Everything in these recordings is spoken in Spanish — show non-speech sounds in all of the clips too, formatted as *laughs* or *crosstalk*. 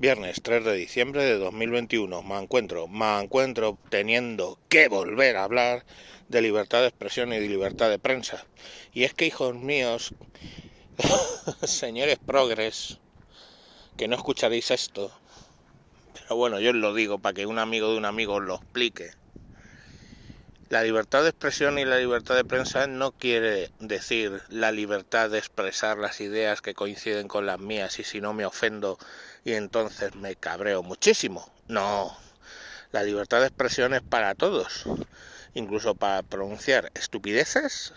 Viernes 3 de diciembre de 2021. Me encuentro, me encuentro teniendo que volver a hablar de libertad de expresión y de libertad de prensa. Y es que, hijos míos, *laughs* señores progres, que no escucharéis esto. Pero bueno, yo os lo digo para que un amigo de un amigo os lo explique. La libertad de expresión y la libertad de prensa no quiere decir la libertad de expresar las ideas que coinciden con las mías y si no me ofendo y entonces me cabreo muchísimo. No, la libertad de expresión es para todos, incluso para pronunciar estupideces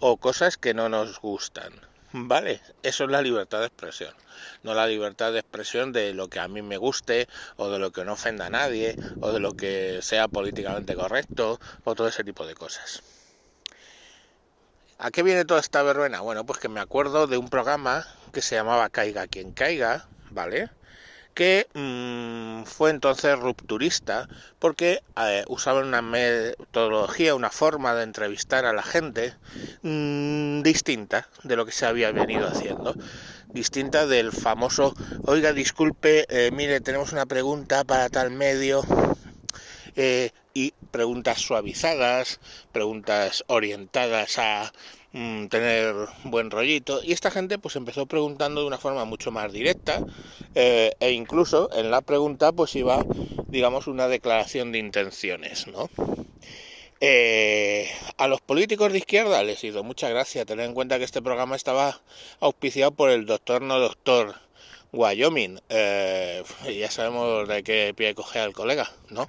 o cosas que no nos gustan. Vale, eso es la libertad de expresión, no la libertad de expresión de lo que a mí me guste o de lo que no ofenda a nadie o de lo que sea políticamente correcto o todo ese tipo de cosas. ¿A qué viene toda esta verbena? Bueno, pues que me acuerdo de un programa que se llamaba Caiga quien caiga, ¿vale? que mmm, fue entonces rupturista porque eh, usaban una metodología, una forma de entrevistar a la gente mmm, distinta de lo que se había venido haciendo, distinta del famoso, oiga, disculpe, eh, mire, tenemos una pregunta para tal medio. Eh, y preguntas suavizadas, preguntas orientadas a mmm, tener buen rollito. Y esta gente pues empezó preguntando de una forma mucho más directa eh, e incluso en la pregunta pues iba, digamos, una declaración de intenciones, ¿no? Eh, a los políticos de izquierda les hizo mucha gracia tener en cuenta que este programa estaba auspiciado por el doctor no doctor Wyoming. Eh, ya sabemos de qué pie coge al colega, ¿no?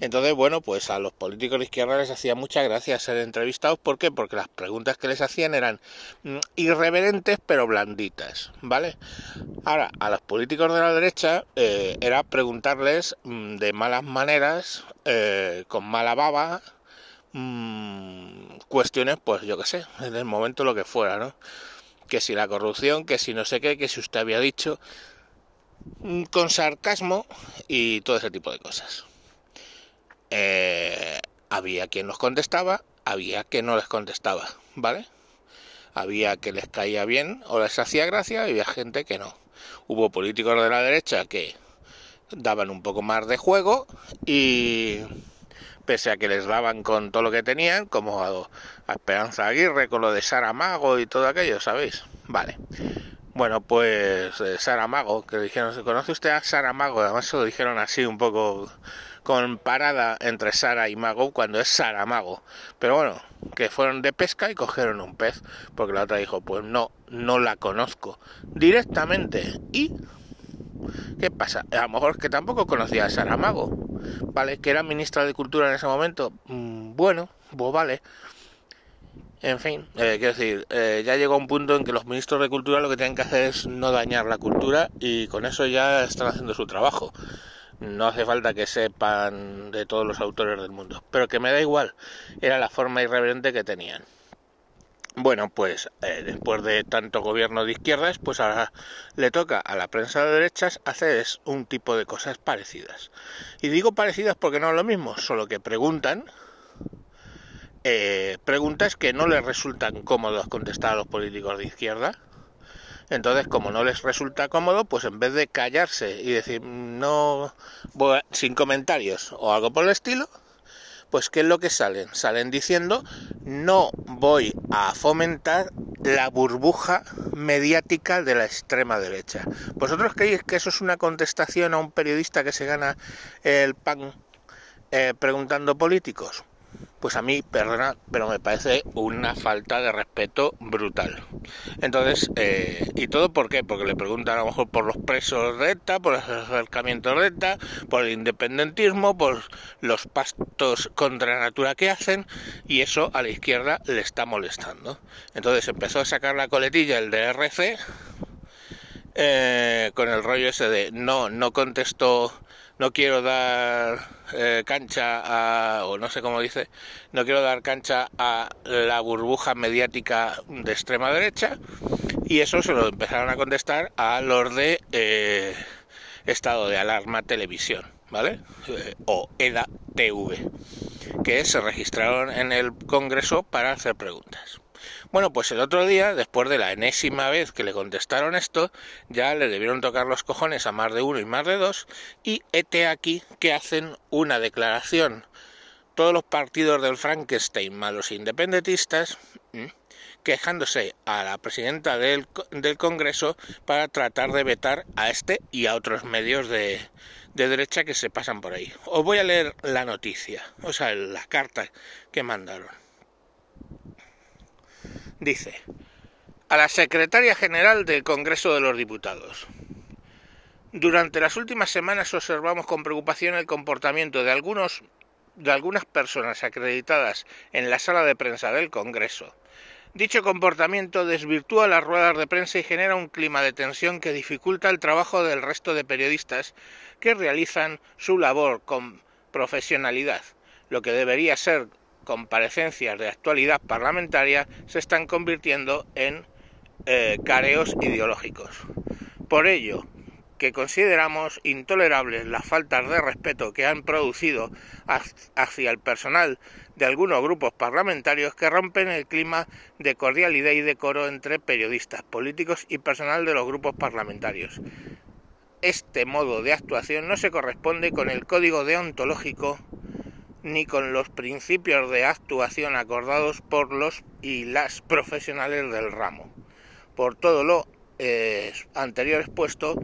Entonces, bueno, pues a los políticos de izquierda les hacía mucha gracia ser entrevistados. ¿Por qué? Porque las preguntas que les hacían eran mm, irreverentes pero blanditas, ¿vale? Ahora, a los políticos de la derecha eh, era preguntarles mmm, de malas maneras, eh, con mala baba, mmm, cuestiones, pues yo qué sé, en el momento lo que fuera, ¿no? Que si la corrupción, que si no sé qué, que si usted había dicho, mm, con sarcasmo y todo ese tipo de cosas eh, había quien nos contestaba, había quien no les contestaba, ¿vale? Había que les caía bien o les hacía gracia había gente que no. Hubo políticos de la derecha que daban un poco más de juego y pese a que les daban con todo lo que tenían, como a, a Esperanza Aguirre con lo de Saramago y todo aquello, ¿sabéis? Vale. Bueno, pues eh, Saramago, que dijeron, ¿se conoce usted a Saramago? Además se lo dijeron así un poco comparada entre Sara y Mago cuando es Sara Mago. Pero bueno, que fueron de pesca y cogieron un pez, porque la otra dijo, pues no, no la conozco directamente. ¿Y qué pasa? A lo mejor que tampoco conocía a Sara Mago, ¿vale? Que era ministra de Cultura en ese momento. Mm, bueno, pues vale. En fin, eh, quiero decir, eh, ya llegó un punto en que los ministros de Cultura lo que tienen que hacer es no dañar la cultura y con eso ya están haciendo su trabajo no hace falta que sepan de todos los autores del mundo, pero que me da igual, era la forma irreverente que tenían. Bueno, pues eh, después de tanto gobierno de izquierdas, pues ahora le toca a la prensa de derechas hacer un tipo de cosas parecidas. Y digo parecidas porque no es lo mismo, solo que preguntan eh, preguntas que no les resultan cómodas contestar a los políticos de izquierda, entonces, como no les resulta cómodo, pues en vez de callarse y decir no voy a, sin comentarios o algo por el estilo, pues ¿qué es lo que salen? Salen diciendo no voy a fomentar la burbuja mediática de la extrema derecha. ¿Vosotros creéis que eso es una contestación a un periodista que se gana el pan eh, preguntando políticos? Pues a mí, perdona, pero me parece una falta de respeto brutal. Entonces, eh, ¿y todo por qué? Porque le preguntan a lo mejor por los presos de ETA, por el acercamiento de ETA, por el independentismo, por los pastos contra la natura que hacen, y eso a la izquierda le está molestando. Entonces empezó a sacar la coletilla el DRC eh, con el rollo ese de no, no contestó no quiero dar eh, cancha a, o no sé cómo dice, no quiero dar cancha a la burbuja mediática de extrema derecha y eso se lo empezaron a contestar a los de eh, estado de alarma televisión, ¿vale? Eh, o EDA TV, que se registraron en el Congreso para hacer preguntas. Bueno, pues el otro día, después de la enésima vez que le contestaron esto, ya le debieron tocar los cojones a más de uno y más de dos, y hete aquí que hacen una declaración todos los partidos del Frankenstein más los independentistas quejándose a la presidenta del, del, Congreso para tratar de vetar a este y a otros medios de, de, derecha que se pasan por ahí. Os voy a leer la noticia, o sea, la carta que mandaron. Dice, a la secretaria general del Congreso de los Diputados. Durante las últimas semanas observamos con preocupación el comportamiento de algunos de algunas personas acreditadas en la sala de prensa del Congreso, dicho comportamiento desvirtúa las ruedas de prensa y genera un clima de tensión que dificulta el trabajo del resto de periodistas que realizan su labor con profesionalidad. Lo que debería ser comparecencias de actualidad parlamentaria se están convirtiendo en eh, careos ideológicos. Por ello, que consideramos intolerables las faltas de respeto que han producido hacia el personal de algunos grupos parlamentarios que rompen el clima de cordialidad y decoro entre periodistas, políticos y personal de los grupos parlamentarios. Este modo de actuación no se corresponde con el código deontológico ni con los principios de actuación acordados por los y las profesionales del ramo. Por todo lo eh, anterior expuesto,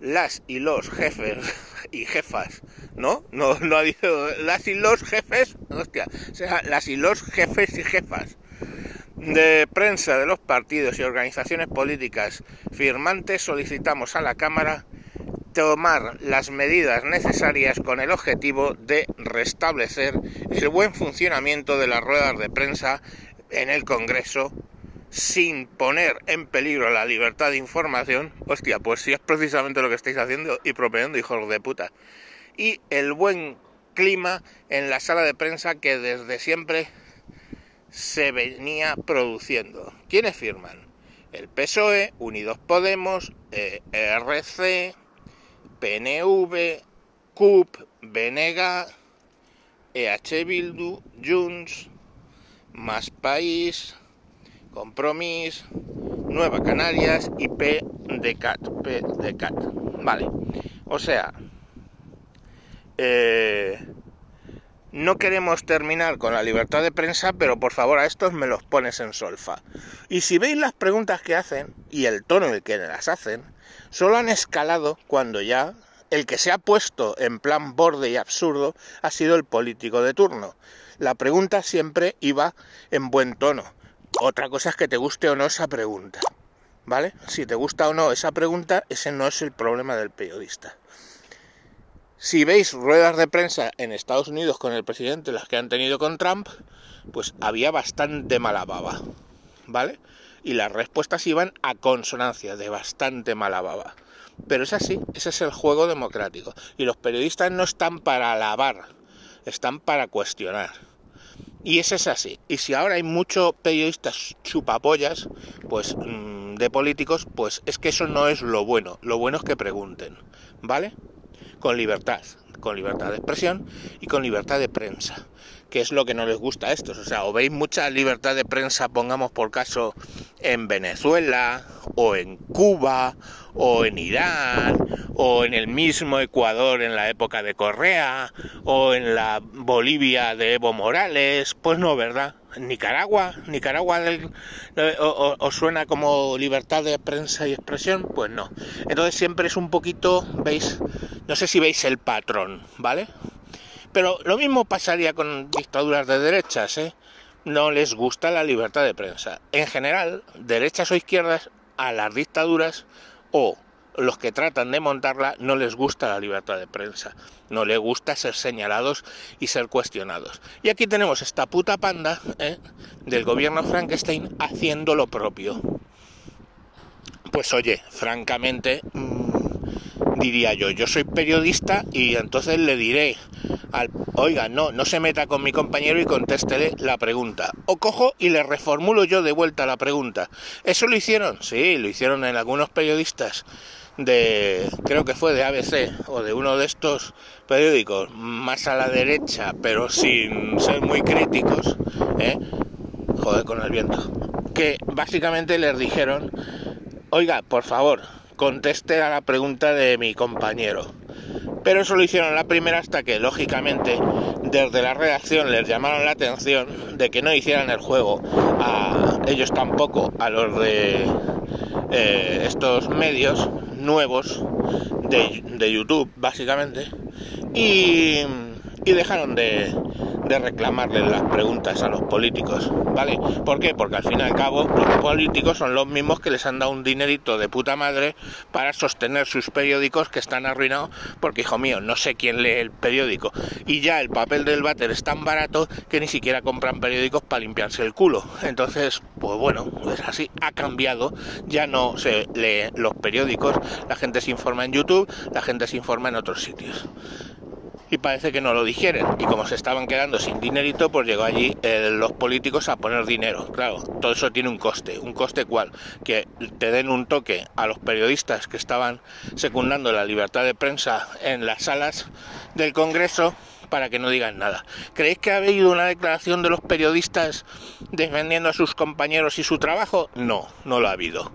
las y los jefes *laughs* y jefas, ¿no? No, no ha dicho las y los jefes, hostia, o sea, las y los jefes y jefas de prensa de los partidos y organizaciones políticas firmantes solicitamos a la Cámara tomar las medidas necesarias con el objetivo de restablecer el buen funcionamiento de las ruedas de prensa en el Congreso sin poner en peligro la libertad de información, hostia, pues sí es precisamente lo que estáis haciendo y proponiendo, hijos de puta. Y el buen clima en la sala de prensa que desde siempre se venía produciendo. ¿Quiénes firman? El PSOE, Unidos Podemos, ERC, PNV, CUP, BNG, EH Bildu, Junts, Más País, Compromís, Nueva Canarias y P de. Vale. O sea, eh, no queremos terminar con la libertad de prensa, pero por favor a estos me los pones en solfa. Y si veis las preguntas que hacen y el tono en el que las hacen, solo han escalado cuando ya el que se ha puesto en plan borde y absurdo ha sido el político de turno. La pregunta siempre iba en buen tono otra cosa es que te guste o no esa pregunta. ¿Vale? Si te gusta o no esa pregunta, ese no es el problema del periodista. Si veis ruedas de prensa en Estados Unidos con el presidente, las que han tenido con Trump, pues había bastante mala baba. ¿Vale? Y las respuestas iban a consonancia de bastante mala baba. Pero es así, ese es el juego democrático. Y los periodistas no están para alabar, están para cuestionar. Y ese es así. Y si ahora hay muchos periodistas chupapollas, pues mm, de políticos, pues es que eso no es lo bueno. Lo bueno es que pregunten, ¿vale? Con libertad, con libertad de expresión y con libertad de prensa que es lo que no les gusta a estos. O sea, o veis mucha libertad de prensa, pongamos por caso, en Venezuela, o en Cuba, o en Irán, o en el mismo Ecuador en la época de Correa, o en la Bolivia de Evo Morales, pues no, ¿verdad? Nicaragua, Nicaragua os suena como libertad de prensa y expresión, pues no. Entonces siempre es un poquito, veis, no sé si veis el patrón, ¿vale? Pero lo mismo pasaría con dictaduras de derechas, ¿eh? No les gusta la libertad de prensa. En general, derechas o izquierdas, a las dictaduras o los que tratan de montarla no les gusta la libertad de prensa, no les gusta ser señalados y ser cuestionados. Y aquí tenemos esta puta panda ¿eh? del gobierno Frankenstein haciendo lo propio. Pues oye, francamente, diría yo, yo soy periodista y entonces le diré oiga, no, no se meta con mi compañero y contéstele la pregunta. O cojo y le reformulo yo de vuelta la pregunta. ¿Eso lo hicieron? Sí, lo hicieron en algunos periodistas de, creo que fue de ABC o de uno de estos periódicos más a la derecha, pero sin ser muy críticos, ¿eh? Joder con el viento. que básicamente les dijeron, oiga, por favor, conteste a la pregunta de mi compañero. Pero eso lo hicieron la primera hasta que, lógicamente, desde la redacción les llamaron la atención de que no hicieran el juego a ellos tampoco, a los de eh, estos medios nuevos de, de YouTube, básicamente, y, y dejaron de, de reclamarle las preguntas a los políticos, ¿vale? ¿Por qué? Porque al fin y al cabo los políticos son los mismos que les han dado un dinerito de puta madre para sostener sus periódicos que están arruinados, porque hijo mío, no sé quién lee el periódico. Y ya el papel del váter es tan barato que ni siquiera compran periódicos para limpiarse el culo. Entonces, pues bueno, es así, ha cambiado, ya no se lee los periódicos, la gente se informa en YouTube, la gente se informa en otros sitios y parece que no lo digieren. Y como se estaban quedando sin dinerito, pues llegó allí eh, los políticos a poner dinero. Claro, todo eso tiene un coste. ¿Un coste cuál? Que te den un toque a los periodistas que estaban secundando la libertad de prensa en las salas del Congreso para que no digan nada. ¿Creéis que ha habido una declaración de los periodistas defendiendo a sus compañeros y su trabajo? No, no lo ha habido.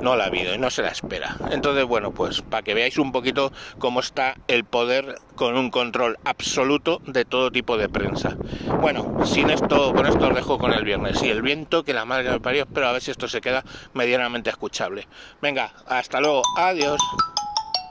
No lo ha habido y no se la espera. Entonces, bueno, pues para que veáis un poquito cómo está el poder con un control absoluto de todo tipo de prensa. Bueno, sin esto, con esto os dejo con el viernes. Y el viento, que la madre me parió, pero a ver si esto se queda medianamente escuchable. Venga, hasta luego. Adiós.